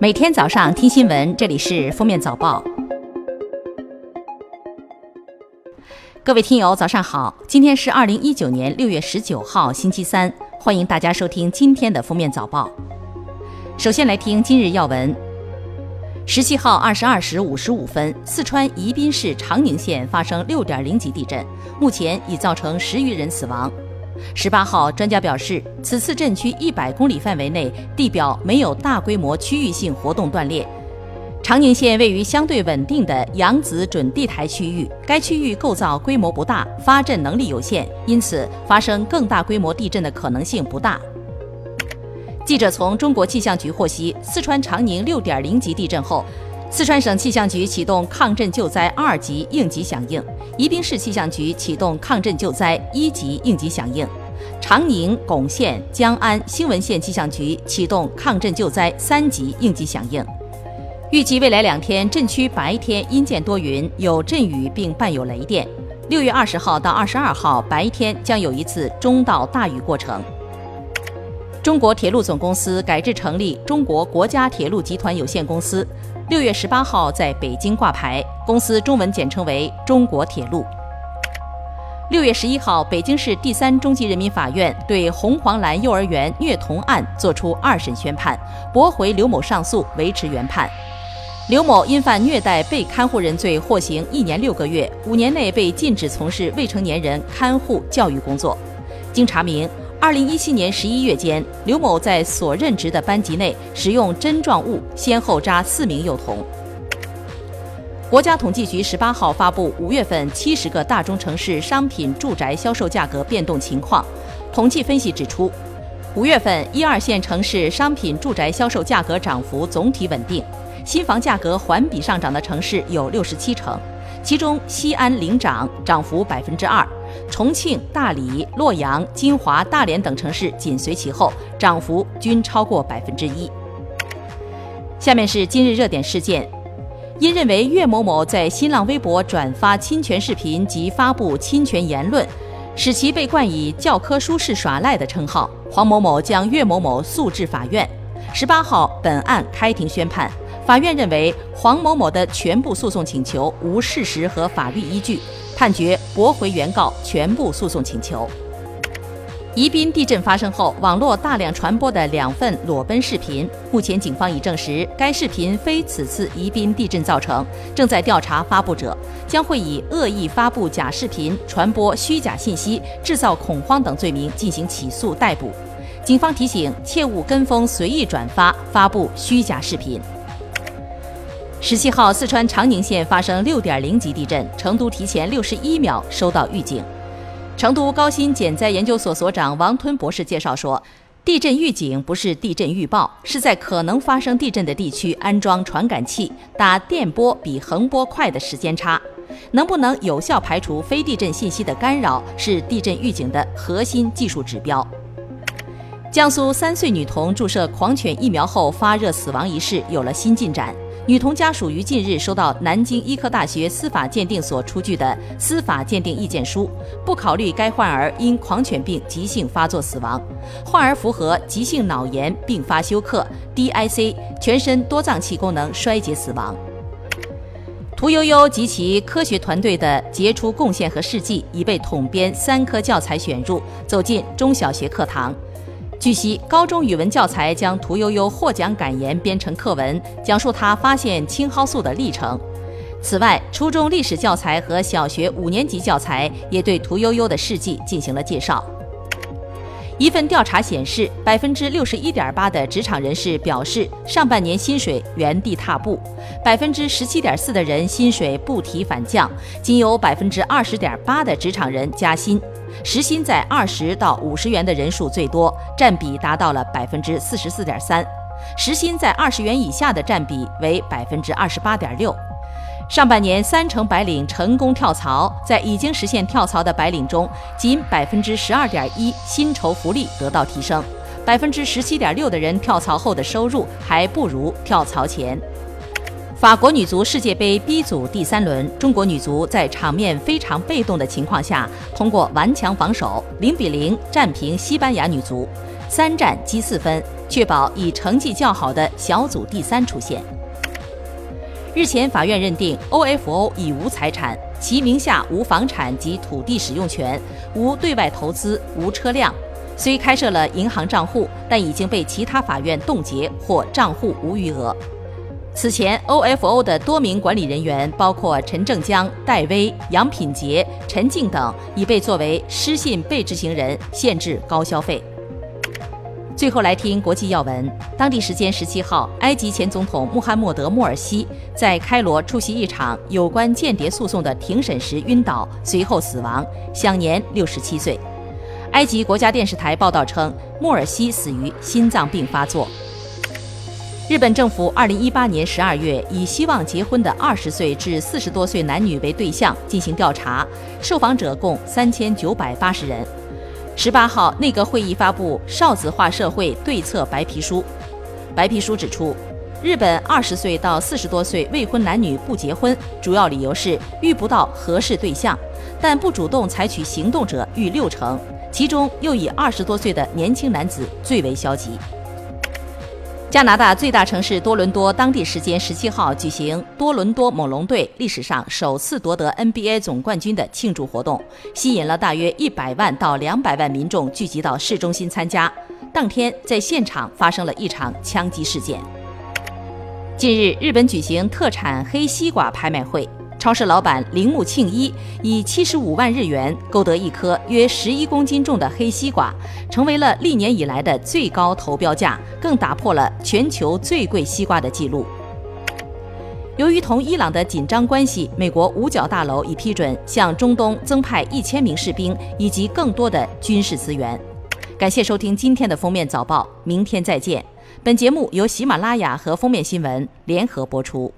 每天早上听新闻，这里是《封面早报》。各位听友，早上好！今天是二零一九年六月十九号，星期三。欢迎大家收听今天的《封面早报》。首先来听今日要闻：十七号二十二时五十五分，四川宜宾市长宁县发生六点零级地震，目前已造成十余人死亡。十八号，专家表示，此次震区一百公里范围内地表没有大规模区域性活动断裂。长宁县位于相对稳定的扬子准地台区域，该区域构造规模不大，发震能力有限，因此发生更大规模地震的可能性不大。记者从中国气象局获悉，四川长宁六点零级地震后。四川省气象局启动抗震救灾二级应急响应，宜宾市气象局启动抗震救灾一级应急响应，长宁、珙县、江安、兴文县气象局启动抗震救灾三级应急响应。预计未来两天震区白天阴见多云，有阵雨并伴有雷电。六月二十号到二十二号白天将有一次中到大雨过程。中国铁路总公司改制成立中国国家铁路集团有限公司，六月十八号在北京挂牌，公司中文简称为中国铁路。六月十一号，北京市第三中级人民法院对红黄蓝幼儿园虐童案作出二审宣判，驳回刘某上诉，维持原判。刘某因犯虐待被看护人罪，获刑一年六个月，五年内被禁止从事未成年人看护教育工作。经查明。二零一七年十一月间，刘某在所任职的班级内使用针状物先后扎四名幼童。国家统计局十八号发布五月份七十个大中城市商品住宅销售价格变动情况。统计分析指出，五月份一二线城市商品住宅销售价格涨幅总体稳定，新房价格环比上涨的城市有六十七成，其中西安领涨，涨幅百分之二。重庆、大理、洛阳、金华、大连等城市紧随其后，涨幅均超过百分之一。下面是今日热点事件：因认为岳某某在新浪微博转发侵权视频及发布侵权言论，使其被冠以“教科书式耍赖”的称号，黄某某将岳某某诉至法院。十八号，本案开庭宣判。法院认为黄某某的全部诉讼请求无事实和法律依据。判决驳回原告全部诉讼请求。宜宾地震发生后，网络大量传播的两份裸奔视频，目前警方已证实该视频非此次宜宾地震造成，正在调查发布者，将会以恶意发布假视频、传播虚假信息、制造恐慌等罪名进行起诉逮捕。警方提醒，切勿跟风随意转发发布虚假视频。十七号，四川长宁县发生六点零级地震，成都提前六十一秒收到预警。成都高新减灾研究所所长王吞博士介绍说，地震预警不是地震预报，是在可能发生地震的地区安装传感器，打电波比横波快的时间差。能不能有效排除非地震信息的干扰，是地震预警的核心技术指标。江苏三岁女童注射狂犬疫苗后发热死亡一事有了新进展。女童家属于近日收到南京医科大学司法鉴定所出具的司法鉴定意见书，不考虑该患儿因狂犬病急性发作死亡，患儿符合急性脑炎并发休克、DIC、全身多脏器功能衰竭死亡。屠呦呦及其科学团队的杰出贡献和事迹已被统编三科教材选入，走进中小学课堂。据悉，高中语文教材将屠呦呦获奖感言编成课文，讲述她发现青蒿素的历程。此外，初中历史教材和小学五年级教材也对屠呦呦的事迹进行了介绍。一份调查显示，百分之六十一点八的职场人士表示上半年薪水原地踏步，百分之十七点四的人薪水不提反降，仅有百分之二十点八的职场人加薪。时薪在二十到五十元的人数最多，占比达到了百分之四十四点三；时薪在二十元以下的占比为百分之二十八点六。上半年三成白领成功跳槽，在已经实现跳槽的白领中，仅百分之十二点一薪酬福利得到提升，百分之十七点六的人跳槽后的收入还不如跳槽前。法国女足世界杯 B 组第三轮，中国女足在场面非常被动的情况下，通过顽强防守，零比零战平西班牙女足，三战积四分，确保以成绩较好的小组第三出现。日前，法院认定 OFO 已无财产，其名下无房产及土地使用权，无对外投资，无车辆。虽开设了银行账户，但已经被其他法院冻结或账户无余额。此前，OFO 的多名管理人员，包括陈正江、戴威、杨品杰、陈静等，已被作为失信被执行人，限制高消费。最后来听国际要闻。当地时间十七号，埃及前总统穆罕默德·穆尔西在开罗出席一场有关间谍诉讼的庭审时晕倒，随后死亡，享年六十七岁。埃及国家电视台报道称，穆尔西死于心脏病发作。日本政府二零一八年十二月以希望结婚的二十岁至四十多岁男女为对象进行调查，受访者共三千九百八十人。十八号，内阁会议发布少子化社会对策白皮书。白皮书指出，日本二十岁到四十多岁未婚男女不结婚，主要理由是遇不到合适对象，但不主动采取行动者逾六成，其中又以二十多岁的年轻男子最为消极。加拿大最大城市多伦多，当地时间十七号举行多伦多猛龙队历史上首次夺得 NBA 总冠军的庆祝活动，吸引了大约一百万到两百万民众聚集到市中心参加。当天，在现场发生了一场枪击事件。近日，日本举行特产黑西瓜拍卖会。超市老板铃木庆一以七十五万日元购得一颗约十一公斤重的黑西瓜，成为了历年以来的最高投标价，更打破了全球最贵西瓜的记录。由于同伊朗的紧张关系，美国五角大楼已批准向中东增派一千名士兵以及更多的军事资源。感谢收听今天的封面早报，明天再见。本节目由喜马拉雅和封面新闻联合播出。